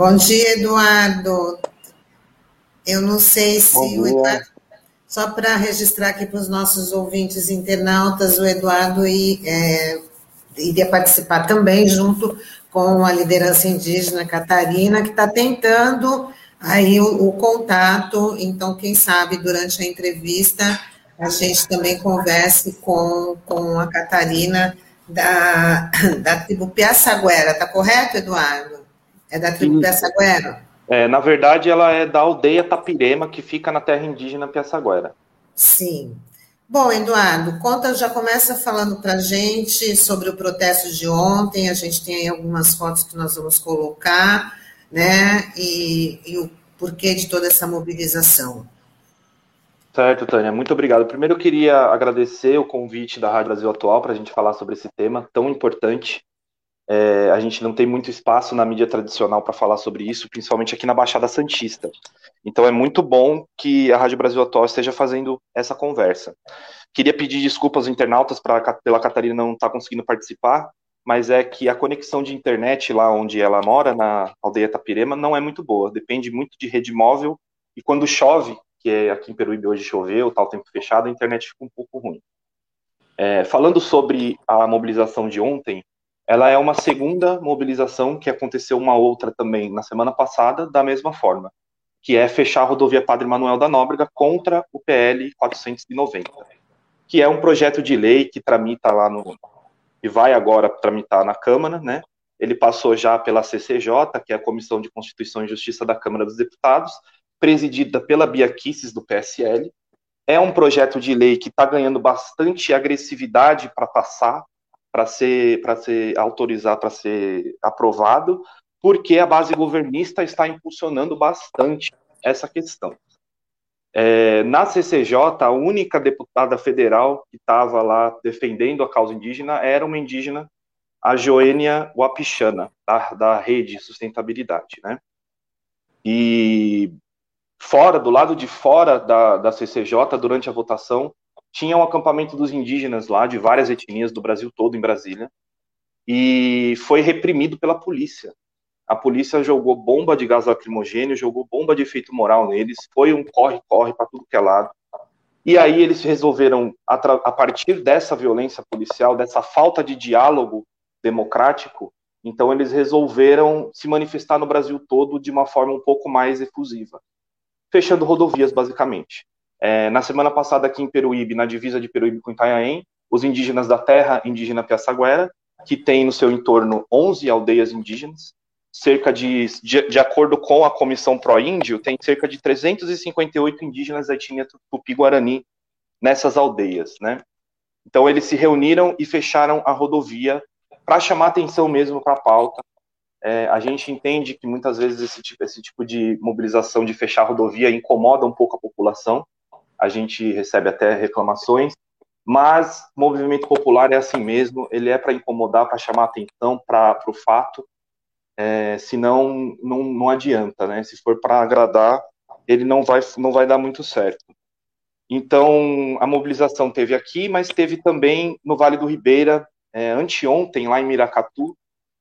Bom dia, Eduardo. Eu não sei se o Eduardo, só para registrar aqui para os nossos ouvintes internautas, o Eduardo é, iria participar também junto com a liderança indígena Catarina, que está tentando aí o, o, contato. Então, quem sabe durante a entrevista a gente também converse com, com a Catarina da, da tribo Piaçaguera, tá correto, Eduardo? É da tribo. Piaçaguera? É, na verdade, ela é da aldeia Tapirema, que fica na terra indígena Piaçaguera. Sim. Bom, Eduardo, conta, já começa falando para gente sobre o protesto de ontem. A gente tem aí algumas fotos que nós vamos colocar, né? E, e o porquê de toda essa mobilização. Certo, Tânia, muito obrigado. Primeiro eu queria agradecer o convite da Rádio Brasil Atual para a gente falar sobre esse tema tão importante. É, a gente não tem muito espaço na mídia tradicional para falar sobre isso, principalmente aqui na Baixada Santista. Então é muito bom que a Rádio Brasil Atual esteja fazendo essa conversa. Queria pedir desculpas aos internautas pra, pela Catarina não estar tá conseguindo participar, mas é que a conexão de internet lá onde ela mora, na aldeia Tapirema, não é muito boa. Depende muito de rede móvel e quando chove, que é aqui em Peruíbe hoje choveu, tá o tempo fechado, a internet fica um pouco ruim. É, falando sobre a mobilização de ontem, ela é uma segunda mobilização que aconteceu uma outra também na semana passada, da mesma forma, que é fechar a rodovia Padre Manuel da Nóbrega contra o PL 490, que é um projeto de lei que tramita lá no e vai agora tramitar na Câmara, né? Ele passou já pela CCJ, que é a Comissão de Constituição e Justiça da Câmara dos Deputados, presidida pela Bia Kisses, do PSL. É um projeto de lei que está ganhando bastante agressividade para passar, para ser, para ser autorizado, para ser aprovado, porque a base governista está impulsionando bastante essa questão. É, na CCJ, a única deputada federal que estava lá defendendo a causa indígena era uma indígena, a Joênia Wapichana, da, da Rede Sustentabilidade, né? E fora, do lado de fora da, da CCJ, durante a votação, tinha um acampamento dos indígenas lá, de várias etnias do Brasil todo, em Brasília, e foi reprimido pela polícia. A polícia jogou bomba de gás lacrimogênio, jogou bomba de efeito moral neles, foi um corre-corre para tudo que é lado. E aí eles resolveram, a partir dessa violência policial, dessa falta de diálogo democrático, então eles resolveram se manifestar no Brasil todo de uma forma um pouco mais efusiva fechando rodovias, basicamente. É, na semana passada, aqui em Peruíbe, na divisa de Peruíbe com Itanhaém, os indígenas da terra indígena Piaçaguera, que tem no seu entorno 11 aldeias indígenas, cerca de, de, de acordo com a Comissão Pró-Índio, tem cerca de 358 indígenas da etnia Tupi-Guarani nessas aldeias, né? Então eles se reuniram e fecharam a rodovia para chamar atenção mesmo para a pauta, é, a gente entende que muitas vezes esse tipo, esse tipo de mobilização de fechar a rodovia incomoda um pouco a população, a gente recebe até reclamações, mas movimento popular é assim mesmo, ele é para incomodar, para chamar atenção para o fato, é, senão não, não adianta, né? Se for para agradar, ele não vai, não vai dar muito certo. Então, a mobilização teve aqui, mas teve também no Vale do Ribeira, é, anteontem, lá em Miracatu,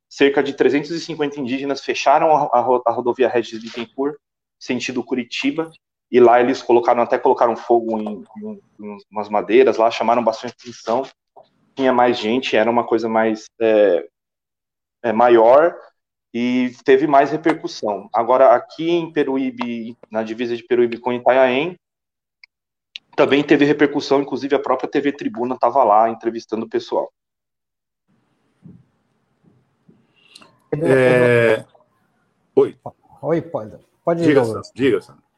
cerca de 350 indígenas fecharam a, a, a rodovia Regis Bittencourt, sentido Curitiba, e lá eles colocaram, até colocaram fogo em, em, em umas madeiras lá, chamaram bastante atenção, tinha mais gente, era uma coisa mais é, é, maior, e teve mais repercussão. Agora, aqui em Peruíbe, na divisa de Peruíbe com Itanhaém, também teve repercussão, inclusive a própria TV Tribuna estava lá entrevistando o pessoal. É... Oi. Oi, pode, pode diga, Sandro, diga, Sandro.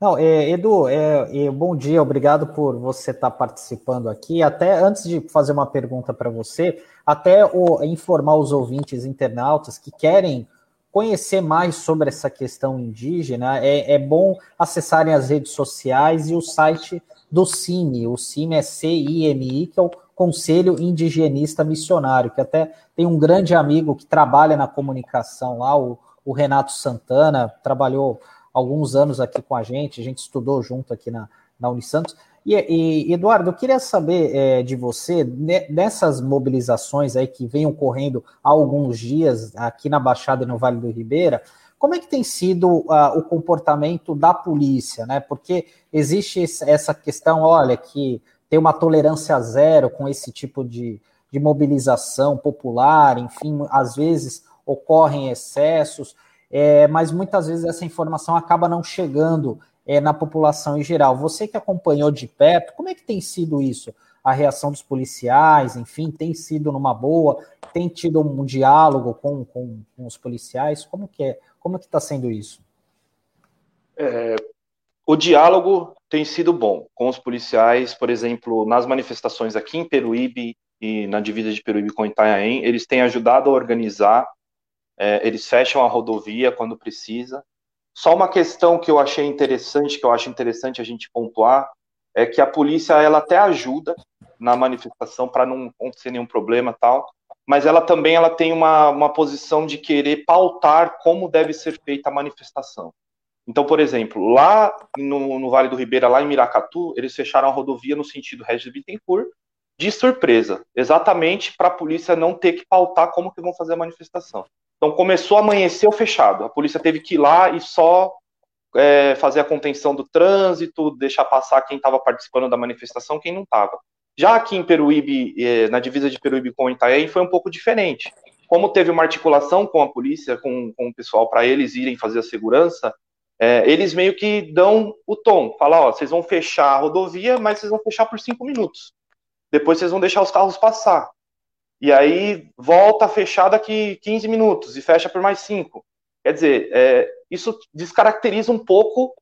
Não, é, Edu, é, é, bom dia, obrigado por você estar participando aqui. Até antes de fazer uma pergunta para você, até o, informar os ouvintes internautas que querem conhecer mais sobre essa questão indígena, é, é bom acessarem as redes sociais e o site do CIMI. O CIMI é C-I-M-I, que é o Conselho Indigenista Missionário, que até tem um grande amigo que trabalha na comunicação lá, o, o Renato Santana, trabalhou alguns anos aqui com a gente, a gente estudou junto aqui na, na Unisantos. E, e, Eduardo, eu queria saber é, de você, nessas mobilizações aí que vêm ocorrendo há alguns dias aqui na Baixada e no Vale do Ribeira, Como é que tem sido uh, o comportamento da polícia, né? Porque existe essa questão, olha, que tem uma tolerância zero com esse tipo de, de mobilização popular, enfim, às vezes ocorrem excessos, é, mas muitas vezes essa informação acaba não chegando é, na população em geral. Você que acompanhou de perto, como é que tem sido isso? A reação dos policiais, enfim, tem sido numa boa? Tem tido um diálogo com, com, com os policiais? Como que é? Como que está sendo isso? É, o diálogo tem sido bom com os policiais, por exemplo, nas manifestações aqui em Peruíbe e na divisa de Peruíbe com Itanhaém, eles têm ajudado a organizar, é, eles fecham a rodovia quando precisa. Só uma questão que eu achei interessante, que eu acho interessante a gente pontuar, é que a polícia ela até ajuda na manifestação para não acontecer nenhum problema tal, mas ela também ela tem uma, uma posição de querer pautar como deve ser feita a manifestação. Então, por exemplo, lá no, no, Vale do Ribeira, lá em Miracatu, eles fecharam a rodovia no sentido Regis Bittencourt, de surpresa, exatamente para a polícia não ter que pautar como que vão fazer a manifestação. Então, começou a amanhecer fechado, a polícia teve que ir lá e só é, fazer a contenção do trânsito, deixar passar quem estava participando da manifestação, quem não estava. Já aqui em Peruíbe, é, na divisa de Peruíbe com Itaém, foi um pouco diferente. Como teve uma articulação com a polícia, com, com o pessoal, para eles irem fazer a segurança, é, eles meio que dão o tom, falam, ó, vocês vão fechar a rodovia, mas vocês vão fechar por cinco minutos. Depois vocês vão deixar os carros passar. E aí volta fechar daqui 15 minutos e fecha por mais cinco. Quer dizer, é, isso descaracteriza um pouco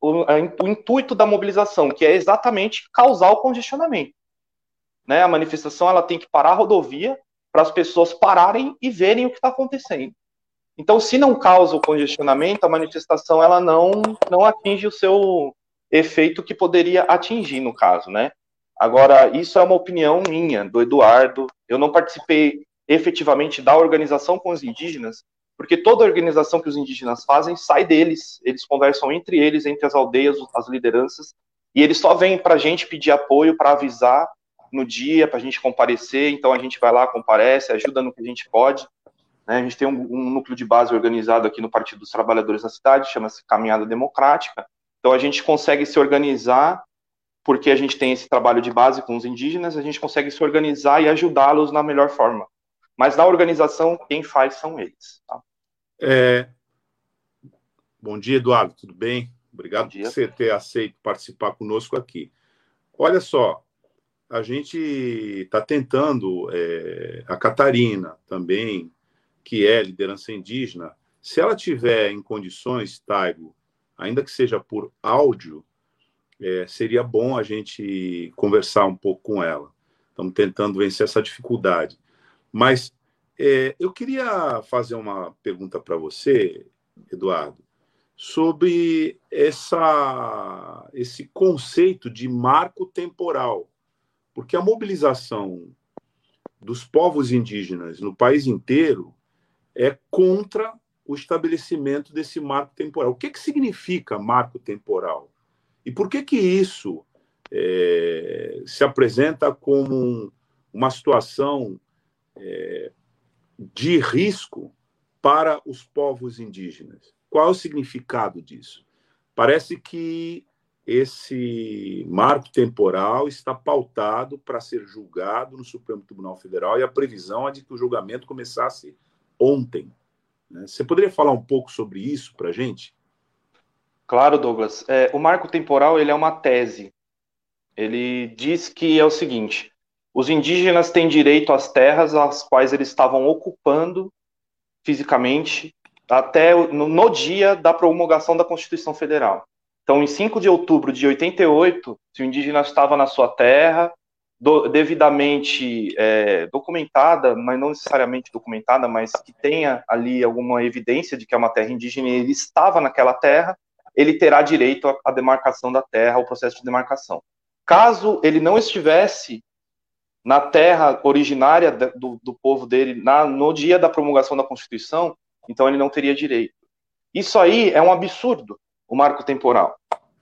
o, o, intuito da mobilização, que é exatamente causar o congestionamento. Né? A manifestação ela tem que parar a rodovia para as pessoas pararem e verem o que está acontecendo. Então, se não causa o congestionamento, a manifestação ela não, não atinge o seu efeito que poderia atingir, no caso, né? Agora, isso é uma opinião minha, do Eduardo. Eu não participei efetivamente da organização com os indígenas, porque toda organização que os indígenas fazem sai deles. Eles conversam entre eles, entre as aldeias, as lideranças, e eles só vêm para a gente pedir apoio, para avisar no dia, para a gente comparecer. Então, a gente vai lá, comparece, ajuda no que a gente pode. Né? A gente tem um, um, núcleo de base organizado aqui no Partido dos Trabalhadores da cidade, chama-se Caminhada Democrática. Então a gente consegue se organizar, porque a gente tem esse trabalho de base com os indígenas, a gente consegue se organizar e ajudá-los na melhor forma. Mas na organização, quem faz são eles. Tá? É... Bom dia, Eduardo, tudo bem? Obrigado por você ter aceito participar conosco aqui. Olha só, a gente está tentando, é, a Catarina também, que é liderança indígena, se ela tiver em condições, Taigo, ainda que seja por áudio, é, seria bom a gente conversar um pouco com ela. Estamos tentando vencer essa dificuldade. Mas é, eu queria fazer uma pergunta para você, Eduardo, sobre essa, esse conceito de marco temporal. Porque a mobilização dos povos indígenas no país inteiro é contra o estabelecimento desse marco temporal. O que, que significa marco temporal? E por que que isso é, se apresenta como um, uma situação é, de risco para os povos indígenas? Qual é o significado disso? Parece que esse marco temporal está pautado para ser julgado no Supremo Tribunal Federal e a previsão é de que o julgamento começasse ontem. Né? Você poderia falar um pouco sobre isso para a gente? Claro, Douglas. É, o marco temporal ele é uma tese. Ele diz que é o seguinte: os indígenas têm direito às terras às quais eles estavam ocupando fisicamente até no, no dia da promulgação da Constituição Federal. Então, em 5 de outubro de 88, se o indígena estava na sua terra, do, devidamente é, documentada, mas não necessariamente documentada, mas que tenha ali alguma evidência de que é uma terra indígena e ele estava naquela terra, ele terá direito à, demarcação da terra, ao processo de demarcação. Caso ele não estivesse na terra originária do, do povo dele na, no dia da promulgação da Constituição, então ele não teria direito. Isso aí é um absurdo, o marco temporal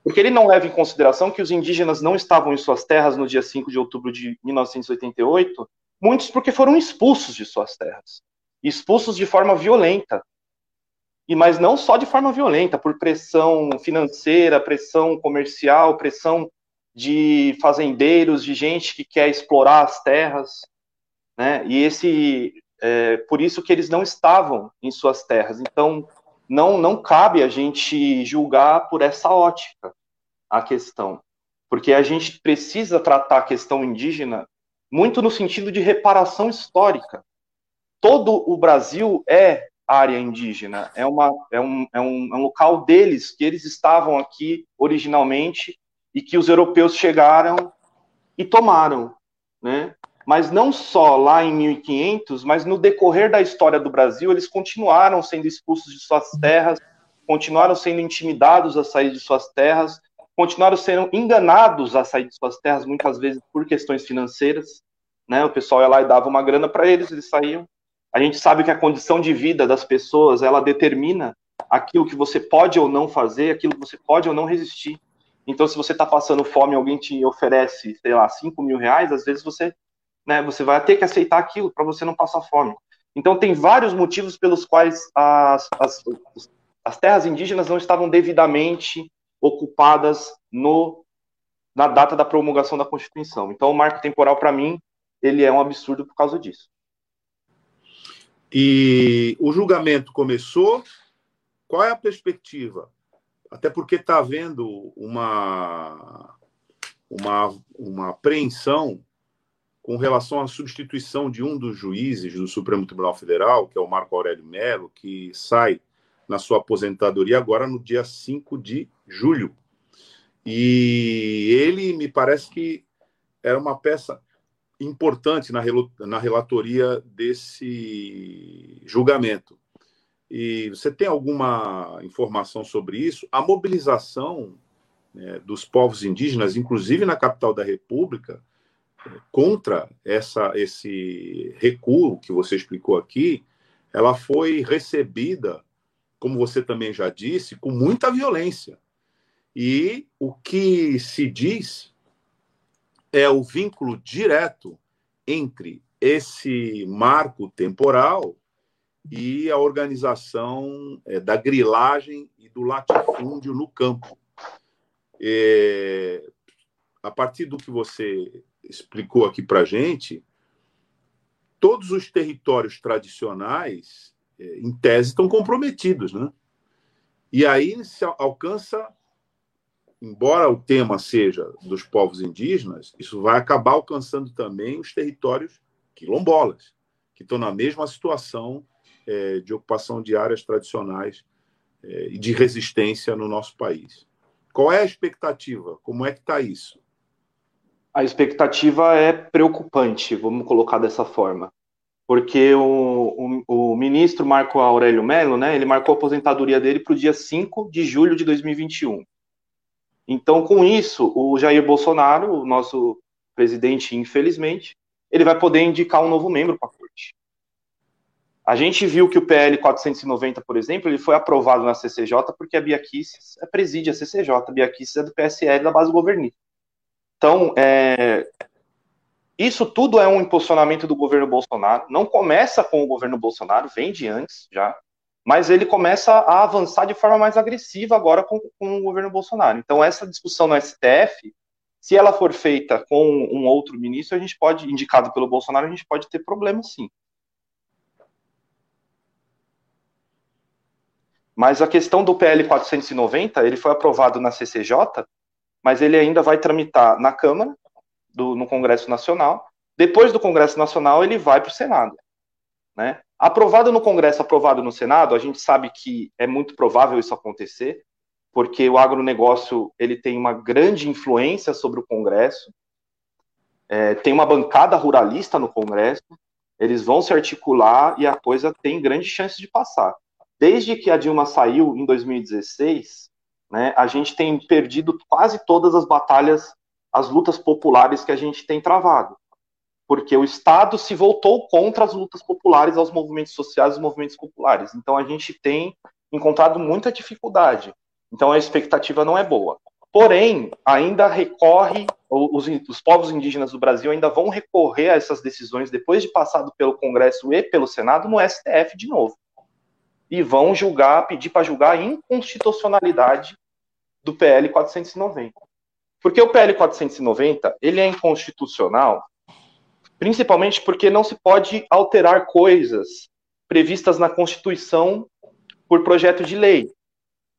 porque ele não leva em consideração que os indígenas não estavam em suas terras no dia 5 de outubro de 1988, muitos porque foram expulsos de suas terras, expulsos de forma violenta. E mas não só de forma violenta, por pressão financeira, pressão comercial, pressão de fazendeiros, de gente que quer explorar as terras, né? E esse, é, por isso que eles não estavam em suas terras. Então, não não cabe a gente julgar por essa ótica a questão, porque a gente precisa tratar a questão indígena muito no sentido de reparação histórica. Todo o Brasil é área indígena, é, uma, é, um, é, um, é um local deles, que eles estavam aqui originalmente e que os europeus chegaram e tomaram, né? Mas não só lá em 1500, mas no decorrer da história do Brasil, eles continuaram sendo expulsos de suas terras, continuaram sendo intimidados a sair de suas terras, continuaram sendo enganados a sair de suas terras, muitas vezes por questões financeiras, né? O pessoal ia lá e dava uma grana para eles, eles saíam. A gente sabe que a condição de vida das pessoas, ela determina aquilo que você pode ou não fazer, aquilo que você pode ou não resistir. Então, se você está passando fome, alguém te oferece, sei lá, 5 mil reais, às vezes você, né, você vai ter que aceitar aquilo para você não passar fome. Então, tem vários motivos pelos quais as, as, as terras indígenas não estavam devidamente ocupadas no, na data da promulgação da Constituição. Então, o marco temporal, para mim, ele é um absurdo por causa disso. E o julgamento começou. Qual é a perspectiva? até porque está havendo uma, uma, uma apreensão com relação à substituição de um dos juízes do Supremo Tribunal Federal, que é o Marco Aurélio Melo, que sai na sua aposentadoria agora no dia 5 de julho. E ele me parece que era uma peça importante na, na relatoria desse julgamento. E você tem alguma informação sobre isso? A mobilização né, dos povos indígenas, inclusive na capital da República, contra essa, esse recuo que você explicou aqui, ela foi recebida, como você também já disse, com muita violência. E o que se diz é o vínculo direto entre esse marco temporal e a organização é, da grilagem e do latifúndio no campo. É, a partir do que você explicou aqui para gente, todos os territórios tradicionais, é, em tese, estão comprometidos. Né? E aí se alcança, embora o tema seja dos povos indígenas, isso vai acabar alcançando também os territórios quilombolas, que estão na mesma situação é, de ocupação de áreas tradicionais é, e de resistência no nosso país. Qual é a expectativa? Como é que está isso? A expectativa é preocupante, vamos colocar dessa forma. Porque o, o, o ministro Marco Aurélio Mello, né, ele marcou a aposentadoria dele para o dia 5 de julho de 2021. Então, com isso, o Jair Bolsonaro, o nosso presidente, infelizmente, ele vai poder indicar um novo membro para a corte. A gente viu que o PL 490, por exemplo, ele foi aprovado na CCJ porque a Bia Kicis é preside a CCJ, a Bia Kicis é do PSL da base governista. Então, é, isso tudo é um impulsionamento do governo Bolsonaro. Não começa com o governo Bolsonaro, vem de antes já, mas ele começa a avançar de forma mais agressiva agora com, com o governo Bolsonaro. Então, essa discussão no STF, se ela for feita com um outro ministro, a gente pode, indicado pelo Bolsonaro, a gente pode ter problema sim. Mas a questão do PL 490, ele foi aprovado na CCJ, mas ele ainda vai tramitar na Câmara, do, no Congresso Nacional. Depois do Congresso Nacional, ele vai para o Senado. Né? Aprovado no Congresso, aprovado no Senado, a gente sabe que é muito provável isso acontecer, porque o agronegócio ele tem uma grande influência sobre o Congresso, é, tem uma bancada ruralista no Congresso, eles vão se articular e a coisa tem grande chance de passar. Desde que a Dilma saiu em 2016, né, a gente tem perdido quase todas as batalhas, as lutas populares que a gente tem travado. Porque o Estado se voltou contra as lutas populares, aos movimentos sociais e movimentos populares. Então a gente tem encontrado muita dificuldade. Então a expectativa não é boa. Porém, ainda recorre, os, os, povos indígenas do Brasil ainda vão recorrer a essas decisões depois de passado pelo Congresso e pelo Senado no STF de novo. e vão julgar, pedir para julgar a inconstitucionalidade do PL 490. Porque o PL 490, ele é inconstitucional, principalmente porque não se pode alterar coisas previstas na Constituição por projeto de lei.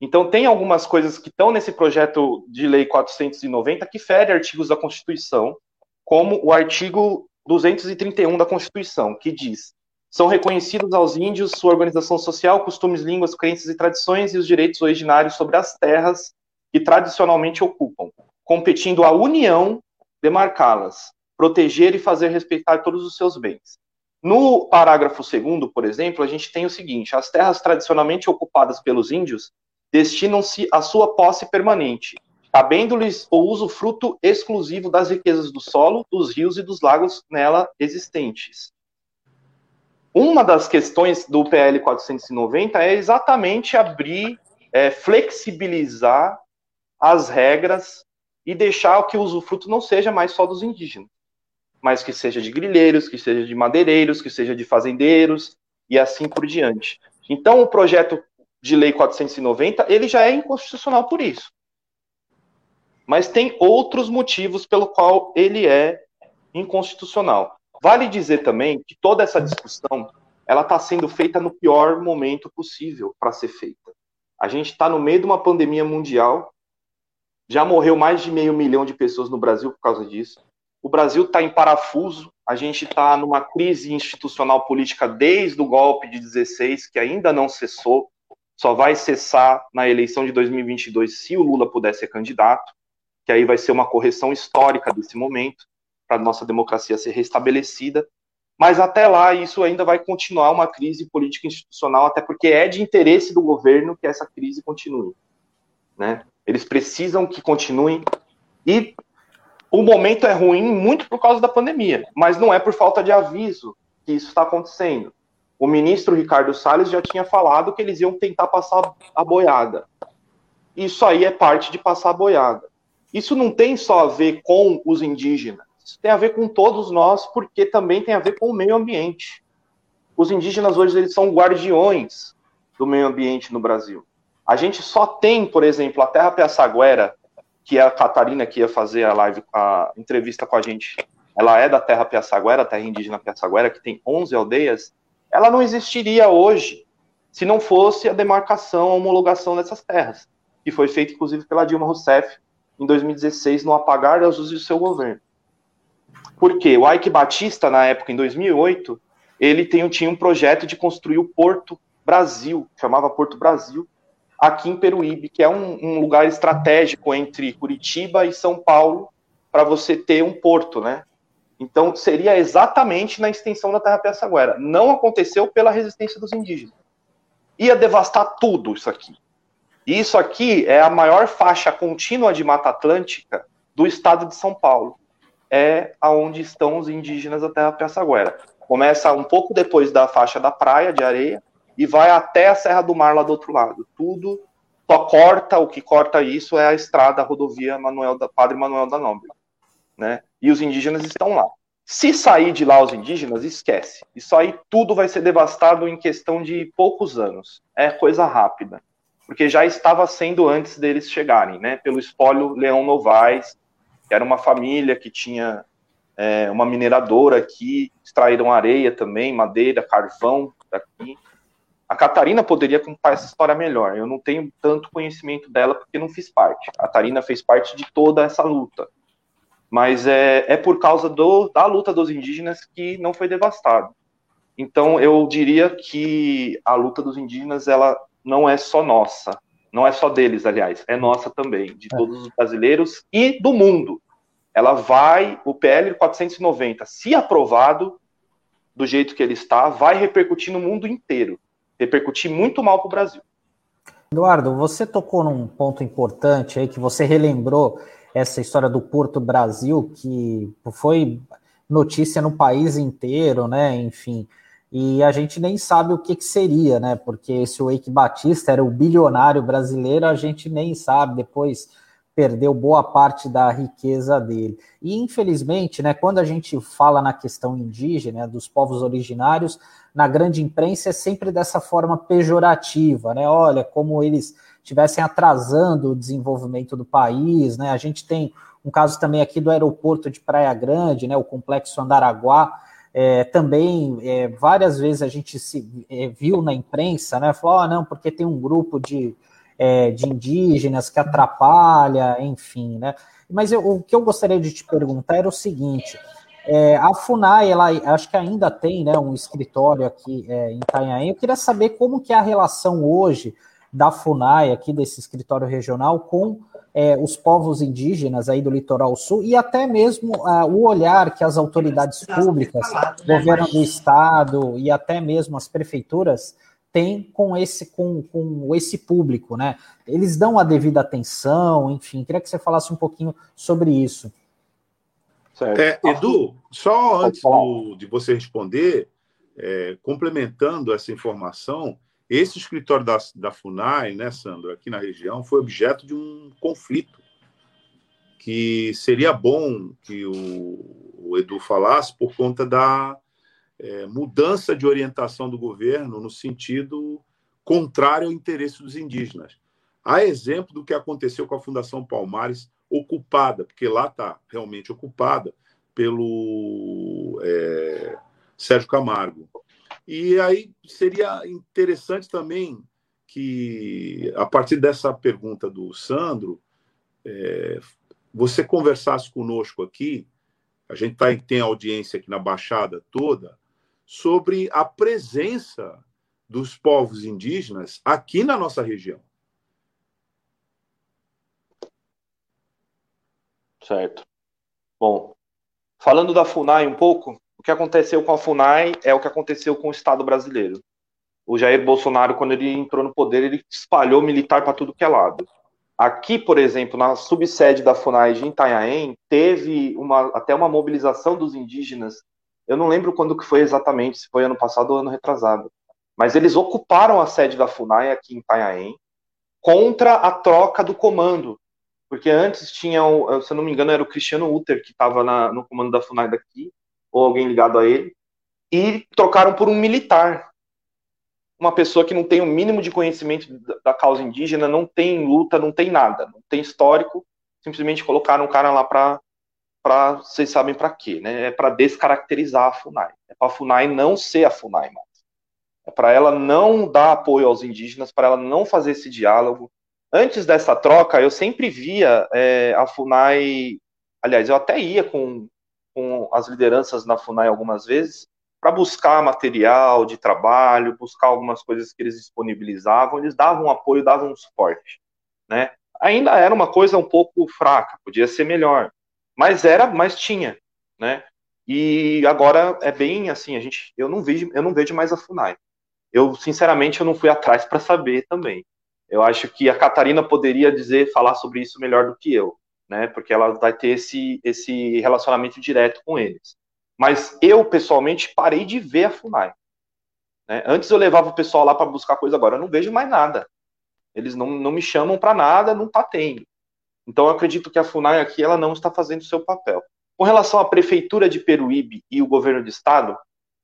Então, tem algumas coisas que estão nesse projeto de lei 490 que ferem artigos da Constituição, como o artigo 231 da Constituição, que diz: são reconhecidos aos índios sua organização social, costumes, línguas, crenças e tradições e os direitos originários sobre as terras que tradicionalmente ocupam, competindo à União demarcá-las, proteger e fazer respeitar todos os seus bens. No parágrafo segundo, por exemplo, a gente tem o seguinte: as terras tradicionalmente ocupadas pelos índios destinam-se à sua posse permanente, cabendo-lhes o uso fruto exclusivo das riquezas do solo, dos rios e dos lagos nela existentes. Uma das questões do PL 490 é exatamente abrir, é, flexibilizar as regras e deixar que o usufruto não seja mais só dos indígenas, mas que seja de grileiros, que seja de madeireiros, que seja de fazendeiros e assim por diante. Então, o projeto de lei 490, ele já é inconstitucional por isso. Mas tem outros motivos pelo qual ele é inconstitucional. Vale dizer também que toda essa discussão ela está sendo feita no pior momento possível para ser feita. A gente está no meio de uma pandemia mundial, já morreu mais de meio milhão de pessoas no Brasil por causa disso. O Brasil está em parafuso, a gente está numa crise institucional política desde o golpe de 16, que ainda não cessou só vai cessar na eleição de 2022 se o Lula puder ser candidato, que aí vai ser uma correção histórica desse momento, para a nossa democracia ser restabelecida. Mas até lá, isso ainda vai continuar uma crise política institucional, até porque é de interesse do governo que essa crise continue. Né? Eles precisam que continue. E o momento é ruim muito por causa da pandemia, mas não é por falta de aviso que isso está acontecendo o ministro Ricardo Salles já tinha falado que eles iam tentar passar a boiada. Isso aí é parte de passar a boiada. Isso não tem só a ver com os indígenas, isso tem a ver com todos nós, porque também tem a ver com o meio ambiente. Os indígenas hoje eles são guardiões do meio ambiente no Brasil. A gente só tem, por exemplo, a Terra Piaçaguera, que a Catarina que ia fazer a live, a entrevista com a gente. Ela é da Terra Piaçaguera, Terra Indígena Piaçaguera, que tem 11 aldeias, ela não existiria hoje se não fosse a demarcação, a homologação dessas terras, que foi feita inclusive pela Dilma Rousseff em 2016, no apagar das luzes do seu governo. Porque o Ike Batista, na época, em 2008, ele tem, tinha um projeto de construir o Porto Brasil, chamava Porto Brasil, aqui em Peruíbe, que é um, um lugar estratégico entre Curitiba e São Paulo, para você ter um porto, né? Então, seria exatamente na extensão da Terra Piaçaguera. Não aconteceu pela resistência dos indígenas. Ia devastar tudo isso aqui. Isso aqui é a maior faixa contínua de Mata Atlântica do estado de São Paulo. É aonde estão os indígenas da Terra Piaçaguera. Começa um pouco depois da faixa da praia de areia e vai até a Serra do Mar lá do outro lado. Tudo só corta, o que corta isso é a estrada, a rodovia Manuel da, Padre Manuel da Nóbrega né? E os indígenas estão lá. Se sair de lá os indígenas, esquece. Isso aí tudo vai ser devastado em questão de poucos anos. É coisa rápida. Porque já estava sendo antes deles chegarem, né? Pelo espólio Leão Novaes, que era uma família que tinha é, uma mineradora aqui, extraíram areia também, madeira, carvão daqui. A Catarina poderia contar essa história melhor. Eu não tenho tanto conhecimento dela porque não fiz parte. A Catarina fez parte de toda essa luta mas é, é por causa do, da luta dos indígenas que não foi devastado. Então, eu diria que a luta dos indígenas ela não é só nossa, não é só deles, aliás, é nossa também, de é. todos os brasileiros e do mundo. Ela vai, o PL 490, se aprovado do jeito que ele está, vai repercutir no mundo inteiro, repercutir muito mal para o Brasil. Eduardo, você tocou num ponto importante aí que você relembrou essa história do Porto Brasil, que foi notícia no país inteiro, né? Enfim, e a gente nem sabe o que, que seria, né? Porque se o Eike Batista era o bilionário brasileiro, a gente nem sabe. Depois perdeu boa parte da riqueza dele. E, infelizmente, né, quando a gente fala na questão indígena, dos povos originários, na grande imprensa é sempre dessa forma pejorativa, né? Olha, como eles estivessem atrasando o desenvolvimento do país, né? A gente tem um caso também aqui do aeroporto de Praia Grande, né? O complexo Andaraguá, é, também é, várias vezes a gente se é, viu na imprensa, né? Falou, oh, não, porque tem um grupo de, é, de indígenas que atrapalha, enfim, né? Mas eu, o que eu gostaria de te perguntar era o seguinte: é, a Funai, ela acho que ainda tem né, um escritório aqui é, em Itanhaém. Eu queria saber como que é a relação hoje da Funai, aqui desse escritório regional, com é, os povos indígenas aí do litoral sul e até mesmo o olhar que as autoridades públicas, falado, né, governo do estado e até mesmo as prefeituras têm com esse com, com esse público, né? Eles dão a devida atenção, enfim. Queria que você falasse um pouquinho sobre isso. É, Edu, só antes do, de você responder, é, complementando essa informação, esse escritório da, da FUNAI, né, Sandro, aqui na região, foi objeto de um conflito que seria bom que o, o Edu falasse por conta da é, mudança de orientação do governo no sentido contrário ao interesse dos indígenas. Há exemplo do que aconteceu com a Fundação Palmares ocupada, porque lá está realmente ocupada pelo é, Sérgio Camargo. E aí seria interessante também que, a partir dessa pergunta do Sandro, é, você conversasse conosco aqui, a gente tá, tem audiência aqui na Baixada toda, sobre a presença dos povos indígenas aqui na nossa região. Certo. Bom, falando da FUNAI um pouco, o que aconteceu com a FUNAI é o que aconteceu com o Estado brasileiro. O Jair Bolsonaro, quando ele entrou no poder, ele espalhou militar para tudo que é lado. Aqui, por exemplo, na subsede da FUNAI de Itanhaém, teve uma, até uma mobilização dos indígenas. Eu não lembro quando que foi exatamente, se foi ano passado ou ano retrasado. Mas eles ocuparam a sede da FUNAI aqui em Itanhaém contra a troca do comando. Porque antes tinha, se eu não me engano, era o Cristiano Uter que estava no comando da FUNAI daqui, ou alguém ligado a ele, e trocaram por um militar. Uma pessoa que não tem o mínimo de conhecimento da causa indígena, não tem luta, não tem nada, não tem histórico, simplesmente colocaram um cara lá para para vocês sabem para quê, né? É para descaracterizar a FUNAI. É para a FUNAI não ser a FUNAI mais. É para ela não dar apoio aos indígenas, para ela não fazer esse diálogo. Antes dessa troca, eu sempre via é, a FUNAI. Aliás, eu até ia com com as lideranças na FUNAI algumas vezes para buscar material de trabalho, buscar algumas coisas que eles disponibilizavam, eles davam apoio, davam suporte, né? Ainda era uma coisa um pouco fraca, podia ser melhor, mas era, mas tinha, né? E agora é bem assim, a gente, eu não vejo, eu não vejo mais a Funai. Eu sinceramente eu não fui atrás para saber também. Eu acho que a Catarina poderia dizer, falar sobre isso melhor do que eu né? Porque ela vai ter esse, esse relacionamento direto com eles. Mas eu, pessoalmente, parei de ver a FUNAI. Né? Antes eu levava o pessoal lá para buscar coisa, agora eu não vejo mais nada. Eles não, não me chamam para nada, não está tendo. Então eu acredito que a FUNAI aqui ela não está fazendo o seu papel. Com relação à prefeitura de Peruíbe e o governo do estado,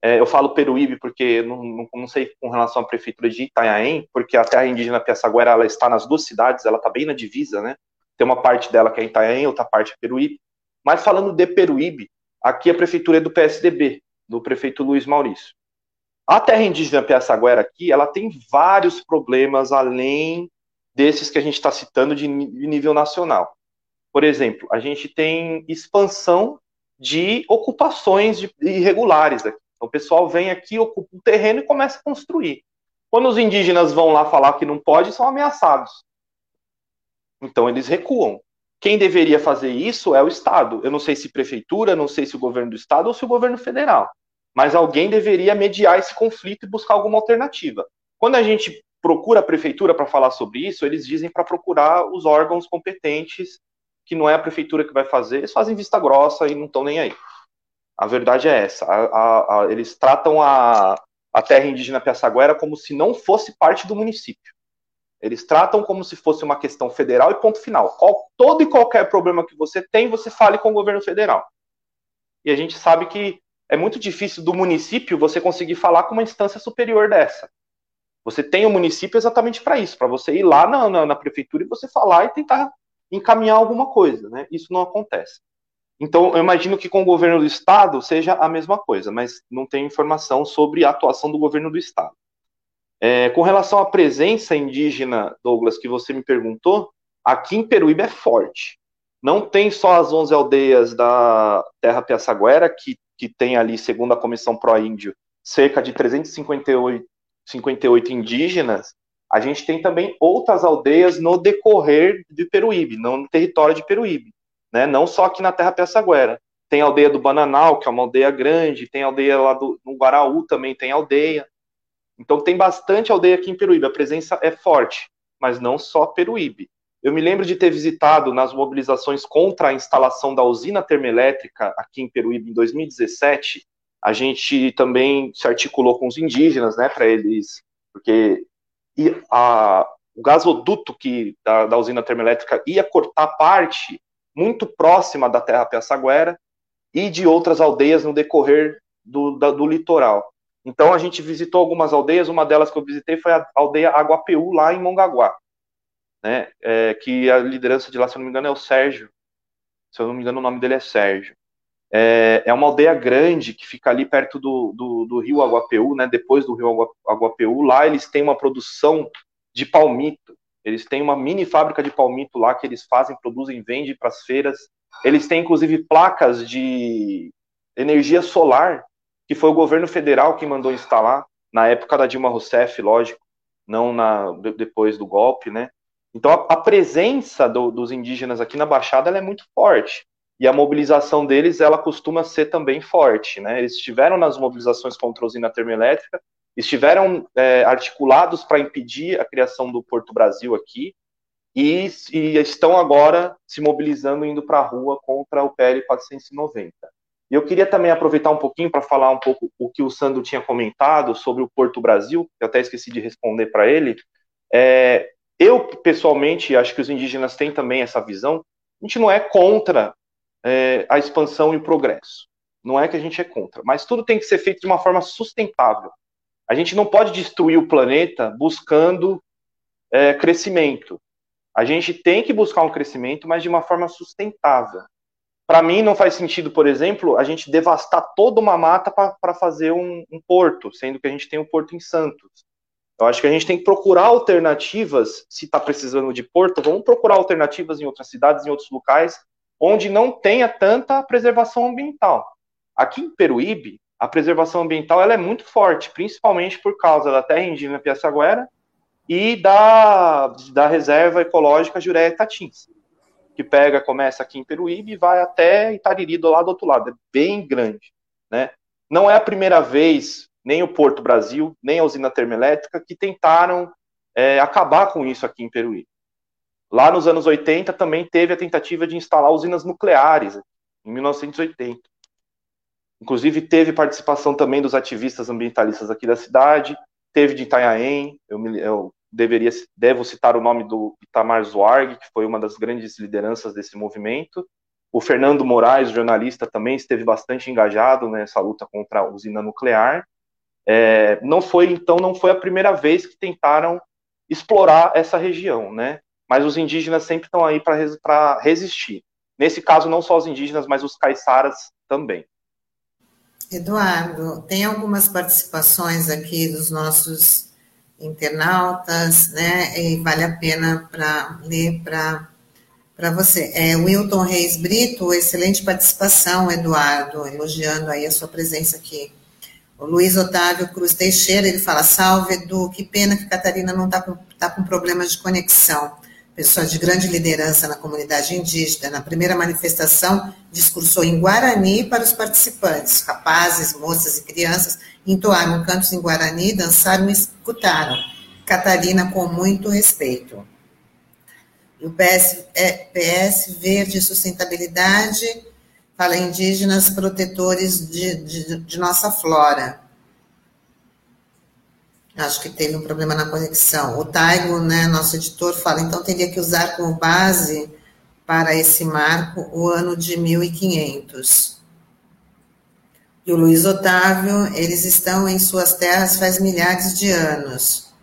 é, eu falo Peruíbe porque não, não, não, sei com relação à prefeitura de Itanhaém, porque a terra indígena Piaçaguera ela está nas duas cidades, ela está bem na divisa, né? Tem uma parte dela que é Itanhaém, outra parte é Peruíbe. Mas falando de Peruíbe, aqui a prefeitura é do PSDB, do prefeito Luiz Maurício. A terra indígena Piaçaguera aqui, ela tem vários problemas além desses que a gente está citando de nível nacional. Por exemplo, a gente tem expansão de ocupações irregulares aqui. Então, o pessoal vem aqui, ocupa um terreno e começa a construir. Quando os indígenas vão lá falar que não pode, são ameaçados. Então eles recuam. Quem deveria fazer isso é o Estado. Eu não sei se prefeitura, não sei se o governo do Estado ou se o governo federal. Mas alguém deveria mediar esse conflito e buscar alguma alternativa. Quando a gente procura a prefeitura para falar sobre isso, eles dizem para procurar os órgãos competentes, que não é a prefeitura que vai fazer, eles fazem vista grossa e não estão nem aí. A verdade é essa. A, a, eles tratam a, a terra indígena Piaçaguera como se não fosse parte do município. Eles tratam como se fosse uma questão federal e ponto final. Qual, todo e qualquer problema que você tem, você fale com o governo federal. E a gente sabe que é muito difícil do município você conseguir falar com uma instância superior dessa. Você tem o município exatamente para isso, para você ir lá na, na, na, prefeitura e você falar e tentar encaminhar alguma coisa, né? Isso não acontece. Então, eu imagino que com o governo do estado seja a mesma coisa, mas não tem informação sobre a atuação do governo do estado. É, com relação à presença indígena, Douglas, que você me perguntou, aqui em Peruíbe é forte. Não tem só as 11 aldeias da Terra Piaçaguera, que, que tem ali, segundo a Comissão Pró-Índio, cerca de 358 58 indígenas, a gente tem também outras aldeias no decorrer de Peruíbe, no território de Peruíbe, né? não só aqui na Terra Piaçaguera. Tem a aldeia do Bananal, que é uma aldeia grande, tem a aldeia lá do, no Guaraú também tem aldeia. Então tem bastante aldeia aqui em Peruíbe, a presença é forte, mas não só Peruíbe. Eu me lembro de ter visitado nas mobilizações contra a instalação da usina termoelétrica aqui em Peruíbe em 2017. A gente também se articulou com os indígenas, né, para eles, porque a, o gasoduto que da, da, usina termoelétrica ia cortar parte muito próxima da Terra Piaçaguera e de outras aldeias no decorrer do, da, do litoral. Então a gente visitou algumas aldeias, uma delas que eu visitei foi a aldeia Aguapeú, lá em Mongaguá, né, é, que a liderança de lá, se eu não me engano, é o Sérgio, se eu não me engano o nome dele é Sérgio. É, é uma aldeia grande que fica ali perto do, do, do rio Aguapeú, né, depois do rio Aguapeú, lá eles têm uma produção de palmito, eles têm uma mini fábrica de palmito lá que eles fazem, produzem, vendem para as feiras, eles têm inclusive placas de energia solar que foi o governo federal que mandou instalar, na época da Dilma Rousseff, lógico, não na, depois do golpe, né? Então a, a presença do, dos indígenas aqui na Baixada é muito forte. E a mobilização deles, ela costuma ser também forte, né? Eles estiveram nas mobilizações contra a usina termoelétrica, estiveram é, articulados para impedir a criação do Porto Brasil aqui, e, e estão agora se mobilizando, indo para a rua contra o PL 490. E eu queria também aproveitar um pouquinho para falar um pouco o que o Sandro tinha comentado sobre o Porto Brasil, eu até esqueci de responder para ele. É, eu, pessoalmente, acho que os indígenas têm também essa visão. A gente não é contra é, a expansão e o progresso. Não é que a gente é contra. Mas tudo tem que ser feito de uma forma sustentável. A gente não pode destruir o planeta buscando é, crescimento. A gente tem que buscar um crescimento, mas de uma forma sustentável. Para mim, não faz sentido, por exemplo, a gente devastar toda uma mata para fazer um, um, porto, sendo que a gente tem um porto em Santos. Eu acho que a gente tem que procurar alternativas, se está precisando de porto, vamos procurar alternativas em outras cidades, em outros locais, onde não tenha tanta preservação ambiental. Aqui em Peruíbe, a preservação ambiental ela é muito forte, principalmente por causa da terra indígena Piaçaguera e da, da reserva ecológica Jureia Tatins que pega, começa aqui em Peruíbe e vai até Itariri do lado do outro lado. É bem grande, né? Não é a primeira vez, nem o Porto Brasil, nem a usina termoelétrica, que tentaram é, acabar com isso aqui em Peruíbe. Lá nos anos 80 também teve a tentativa de instalar usinas nucleares, em 1980. Inclusive teve participação também dos ativistas ambientalistas aqui da cidade, teve de Itanhaém, eu, me, eu deveria devo citar o nome do Itamar Zuarg, que foi uma das grandes lideranças desse movimento. O Fernando Moraes, jornalista, também esteve bastante engajado nessa luta contra a usina nuclear. É, não foi então não foi a primeira vez que tentaram explorar essa região, né? Mas os indígenas sempre estão aí para resistir. Nesse caso, não só os indígenas, mas os caiçaras também. Eduardo, tem algumas participações aqui dos nossos internautas, né? E vale a pena para ler para para você. É, Wilton Reis Brito, excelente participação, Eduardo, elogiando aí a sua presença aqui. O Luiz Otávio Cruz Teixeira, ele fala, salve, Edu, que pena que Catarina não está com, tá com problemas de conexão pessoa de grande liderança na comunidade indígena, na primeira manifestação, discursou em Guarani para os participantes. Rapazes, moças e crianças entoaram cantos em Guarani, dançaram e escutaram. Catarina com muito respeito. o PS, é, PS Verde Sustentabilidade fala indígenas protetores de, de, de nossa flora. Acho que teve um problema na conexão. O Taigo, né, nosso editor, fala, então teria que usar como base para esse marco o ano de 1500. E o Luiz Otávio, eles estão em suas terras faz milhares de anos.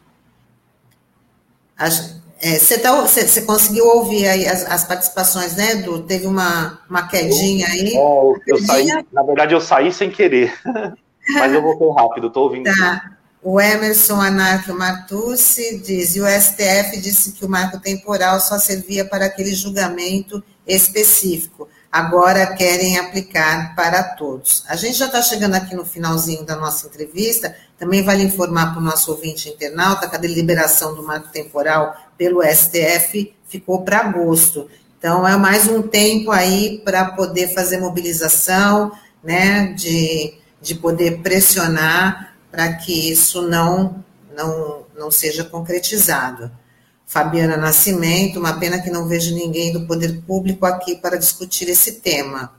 É, você, tá, você, você, conseguiu ouvir aí as, as, participações, né, Edu? Teve uma, uma quedinha aí. Oh, eu saí, na verdade, eu saí sem querer. Mas eu voltei rápido, estou ouvindo. Tá. O Emerson Anarco Martucci diz, e o STF disse que o marco temporal só servia para aquele julgamento específico. Agora querem aplicar para todos. A gente já está chegando aqui no finalzinho da nossa entrevista. Também vale informar para o nosso ouvinte internauta que a deliberação do marco temporal pelo STF ficou para agosto. Então, é mais um tempo aí para poder fazer mobilização, né, de, de poder pressionar para que isso não, não, não seja concretizado. Fabiana Nascimento, uma pena que não vejo ninguém do poder público aqui para discutir esse tema.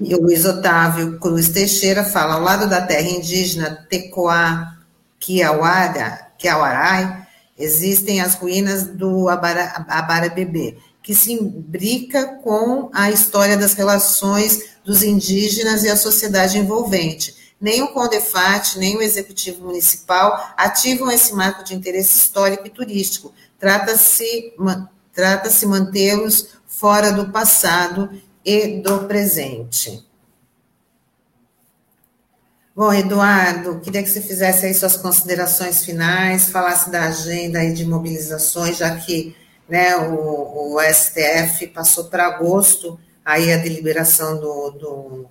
E o Luiz Otávio Cruz Teixeira fala, ao lado da terra indígena Tecoá Kiauara, Kiauarai, existem as ruínas do Abara, Bebê, que se imbrica com a história das relações dos indígenas e a sociedade envolvente nem o CONDEFAT, nem o Executivo Municipal ativam esse marco de interesse histórico e turístico. Trata-se trata mantê-los fora do passado e do presente. Bom, Eduardo, queria que você fizesse aí suas considerações finais, falasse da agenda aí de mobilizações, já que né, o, o STF passou para agosto aí a deliberação do, do,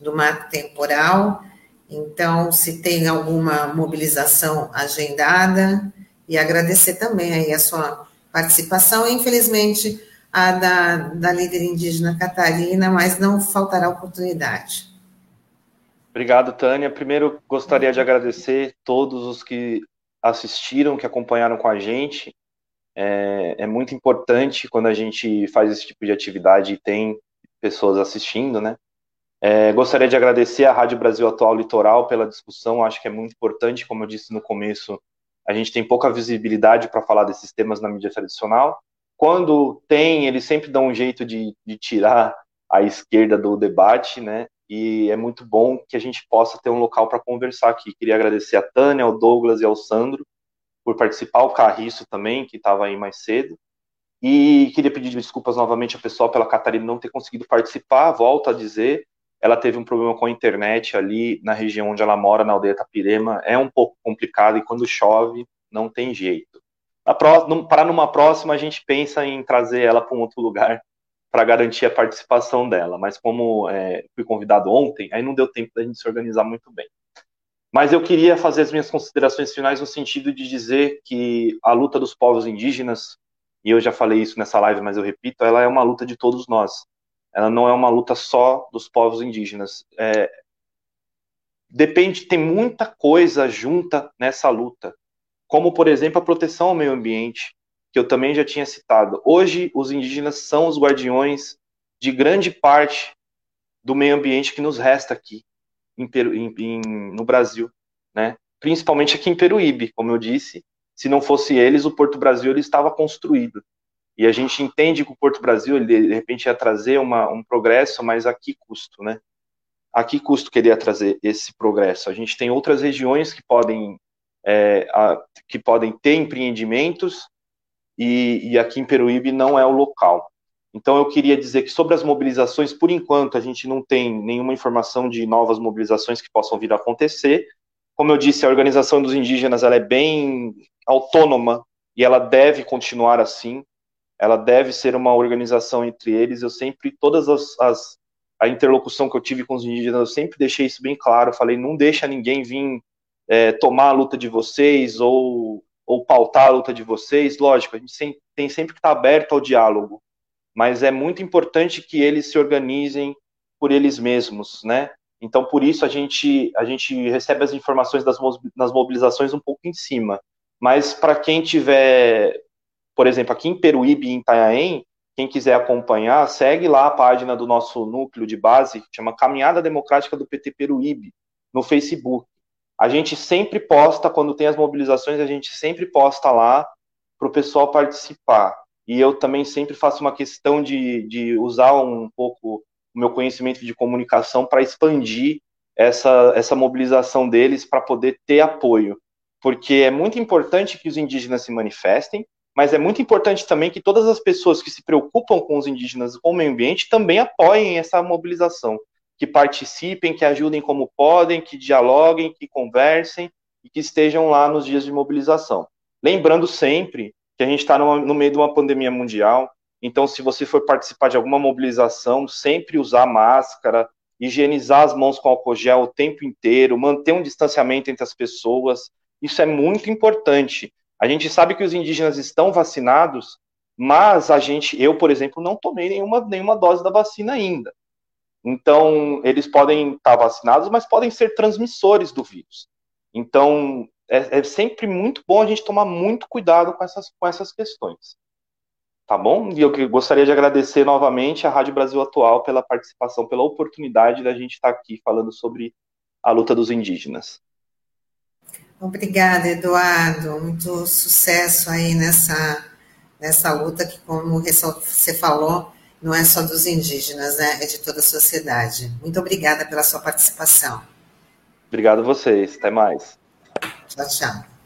do marco temporal. Então, se tem alguma mobilização agendada, e agradecer também aí a sua participação, infelizmente a da, da líder indígena Catarina, mas não faltará oportunidade. Obrigado, Tânia. Primeiro, gostaria de agradecer todos os que assistiram, que acompanharam com a gente. É, é muito importante quando a gente faz esse tipo de atividade e tem pessoas assistindo, né? É, gostaria de agradecer à Rádio Brasil Atual Litoral pela discussão, acho que é muito importante, como eu disse no começo, a gente tem pouca visibilidade para falar desses temas na mídia tradicional. Quando tem, eles sempre dão um jeito de, de tirar a esquerda do debate, né? E é muito bom que a gente possa ter um local para conversar aqui. Queria agradecer a Tânia, ao Douglas e ao Sandro por participar, o Carriço também, que estava aí mais cedo. E queria pedir desculpas novamente ao pessoal pela Catarina não ter conseguido participar, volto a dizer, ela teve um problema com a internet ali na região onde ela mora, na aldeia Tapirema, é um pouco complicado e quando chove não tem jeito. Para numa próxima a gente pensa em trazer ela para um outro lugar para garantir a participação dela, mas como é, fui convidado ontem, aí não deu tempo da gente se organizar muito bem. Mas eu queria fazer as minhas considerações finais no sentido de dizer que a luta dos povos indígenas, e eu já falei isso nessa live, mas eu repito, ela é uma luta de todos nós ela não é uma luta só dos povos indígenas. É, depende, tem muita coisa junta nessa luta, como, por exemplo, a proteção ao meio ambiente, que eu também já tinha citado. Hoje, os indígenas são os guardiões de grande parte do meio ambiente que nos resta aqui em em, no Brasil, né? principalmente aqui em Peruíbe, como eu disse, se não fosse eles, o Porto Brasil ele estava construído. E a gente entende que o Porto Brasil, de repente, ia trazer uma, um progresso, mas a que custo, né? A que custo queria trazer esse progresso? A gente tem outras regiões que podem, é, a, que podem ter empreendimentos e, e aqui em Peruíbe não é o local. Então, eu queria dizer que sobre as mobilizações, por enquanto, a gente não tem nenhuma informação de novas mobilizações que possam vir a acontecer. Como eu disse, a organização dos indígenas ela é bem autônoma e ela deve continuar assim ela deve ser uma organização entre eles. Eu sempre, todas as, as a interlocução que eu tive com os indígenas, eu sempre deixei isso bem claro. Eu falei, não deixa ninguém vir é, tomar a luta de vocês ou, ou pautar a luta de vocês. Lógico, a gente tem, sempre que estar aberto ao diálogo, mas é muito importante que eles se organizem por eles mesmos, né? Então, por isso a gente a gente recebe as informações das, das mobilizações um pouco em cima. Mas para quem tiver por exemplo, aqui em Peruíbe e em Itanhaém, quem quiser acompanhar, segue lá a página do nosso núcleo de base, que chama Caminhada Democrática do PT Peruíbe, no Facebook. a gente sempre posta, quando tem as mobilizações, a gente sempre posta lá para o pessoal participar. E eu também sempre faço uma questão de, de usar um pouco o meu conhecimento de comunicação para expandir essa, essa mobilização deles para poder ter apoio. Porque é muito importante que os indígenas se manifestem, mas é muito importante também que todas as pessoas que se preocupam com os indígenas com o meio ambiente também apoiem essa mobilização, que participem, que ajudem como podem, que dialoguem, que conversem e que estejam lá nos dias de mobilização. Lembrando sempre que a gente está no meio de uma pandemia mundial, então se você for participar de alguma mobilização, sempre usar máscara, higienizar as mãos com álcool gel o tempo inteiro, manter um distanciamento entre as pessoas, isso é muito importante. A gente sabe que os indígenas estão vacinados, mas a gente, eu, por exemplo, não tomei nenhuma, nenhuma dose da vacina ainda. Então, eles podem estar vacinados, mas podem ser transmissores do vírus. Então, é, é, sempre muito bom a gente tomar muito cuidado com essas, com essas questões. Tá bom? E eu gostaria de agradecer novamente à Rádio Brasil Atual pela participação, pela oportunidade da gente estar aqui falando sobre a luta dos indígenas. Obrigada, Eduardo. Muito sucesso aí nessa, nessa luta que, como você falou, não é só dos indígenas, né? É de toda a sociedade. Muito obrigada pela sua participação. Obrigado a vocês. Até mais. Tchau, tchau.